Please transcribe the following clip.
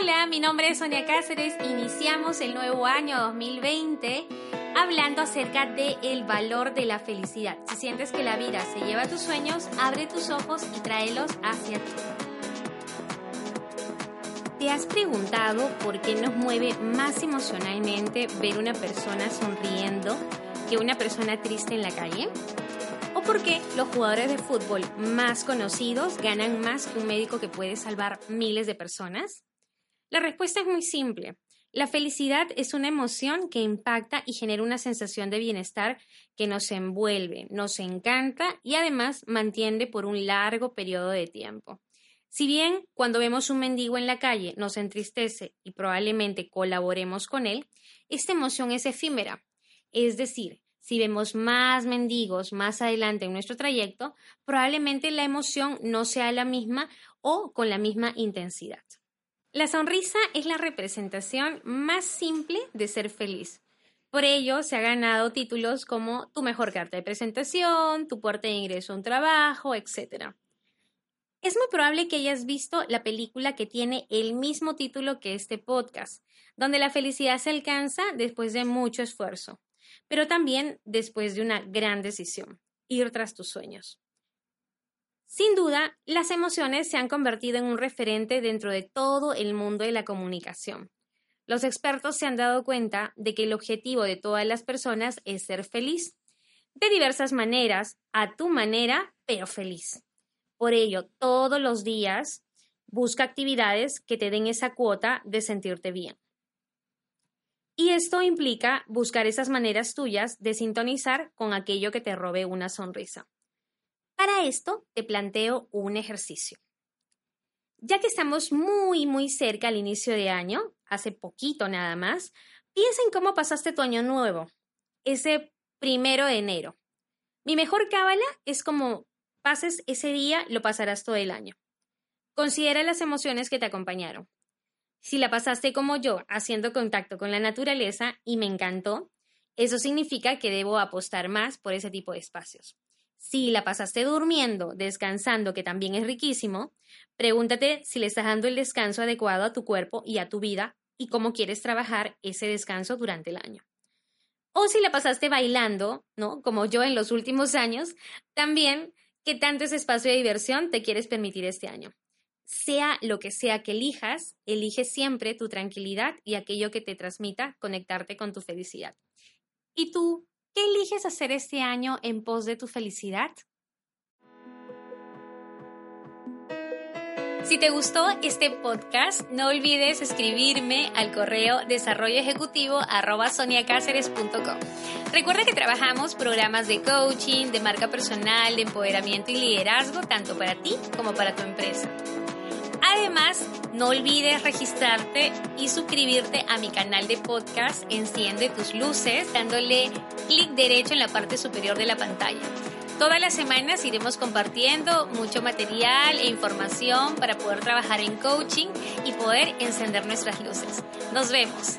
Hola, mi nombre es Sonia Cáceres. Iniciamos el nuevo año 2020 hablando acerca del el valor de la felicidad. Si sientes que la vida se lleva a tus sueños, abre tus ojos y tráelos hacia ti. ¿Te has preguntado por qué nos mueve más emocionalmente ver una persona sonriendo que una persona triste en la calle? ¿O por qué los jugadores de fútbol más conocidos ganan más que un médico que puede salvar miles de personas? La respuesta es muy simple. La felicidad es una emoción que impacta y genera una sensación de bienestar que nos envuelve, nos encanta y además mantiene por un largo periodo de tiempo. Si bien cuando vemos un mendigo en la calle nos entristece y probablemente colaboremos con él, esta emoción es efímera. Es decir, si vemos más mendigos más adelante en nuestro trayecto, probablemente la emoción no sea la misma o con la misma intensidad. La sonrisa es la representación más simple de ser feliz. Por ello, se ha ganado títulos como tu mejor carta de presentación, tu puerta de ingreso a un trabajo, etc. Es muy probable que hayas visto la película que tiene el mismo título que este podcast, donde la felicidad se alcanza después de mucho esfuerzo, pero también después de una gran decisión, ir tras tus sueños. Sin duda, las emociones se han convertido en un referente dentro de todo el mundo de la comunicación. Los expertos se han dado cuenta de que el objetivo de todas las personas es ser feliz, de diversas maneras, a tu manera, pero feliz. Por ello, todos los días busca actividades que te den esa cuota de sentirte bien. Y esto implica buscar esas maneras tuyas de sintonizar con aquello que te robe una sonrisa. Para esto te planteo un ejercicio. Ya que estamos muy, muy cerca al inicio de año, hace poquito nada más, piensa en cómo pasaste tu año nuevo, ese primero de enero. Mi mejor cábala es como pases ese día, lo pasarás todo el año. Considera las emociones que te acompañaron. Si la pasaste como yo, haciendo contacto con la naturaleza y me encantó, eso significa que debo apostar más por ese tipo de espacios. Si la pasaste durmiendo, descansando, que también es riquísimo, pregúntate si le estás dando el descanso adecuado a tu cuerpo y a tu vida y cómo quieres trabajar ese descanso durante el año. O si la pasaste bailando, ¿no? Como yo en los últimos años, también qué tanto ese espacio de diversión te quieres permitir este año. Sea lo que sea que elijas, elige siempre tu tranquilidad y aquello que te transmita conectarte con tu felicidad. ¿Y tú ¿Qué eliges hacer este año en pos de tu felicidad? Si te gustó este podcast, no olvides escribirme al correo desarrolloejecutivo@soniacáceres.com. Recuerda que trabajamos programas de coaching, de marca personal, de empoderamiento y liderazgo, tanto para ti como para tu empresa. Además, no olvides registrarte y suscribirte a mi canal de podcast Enciende tus luces dándole clic derecho en la parte superior de la pantalla. Todas las semanas iremos compartiendo mucho material e información para poder trabajar en coaching y poder encender nuestras luces. Nos vemos.